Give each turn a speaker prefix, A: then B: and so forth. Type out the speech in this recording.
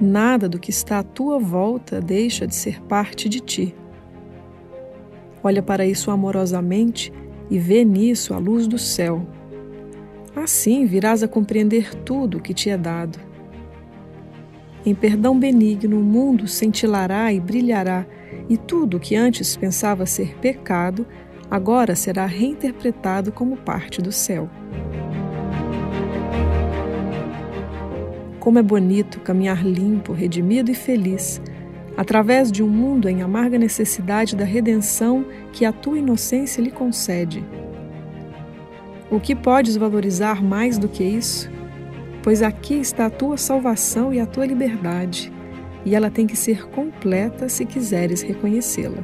A: Nada do que está à tua volta deixa de ser parte de ti. Olha para isso amorosamente e vê nisso a luz do céu. Assim virás a compreender tudo o que te é dado. Em perdão benigno, o mundo cintilará e brilhará, e tudo o que antes pensava ser pecado, agora será reinterpretado como parte do céu. Como é bonito caminhar limpo, redimido e feliz, através de um mundo em amarga necessidade da redenção que a tua inocência lhe concede. O que podes valorizar mais do que isso? Pois aqui está a tua salvação e a tua liberdade, e ela tem que ser completa se quiseres reconhecê-la.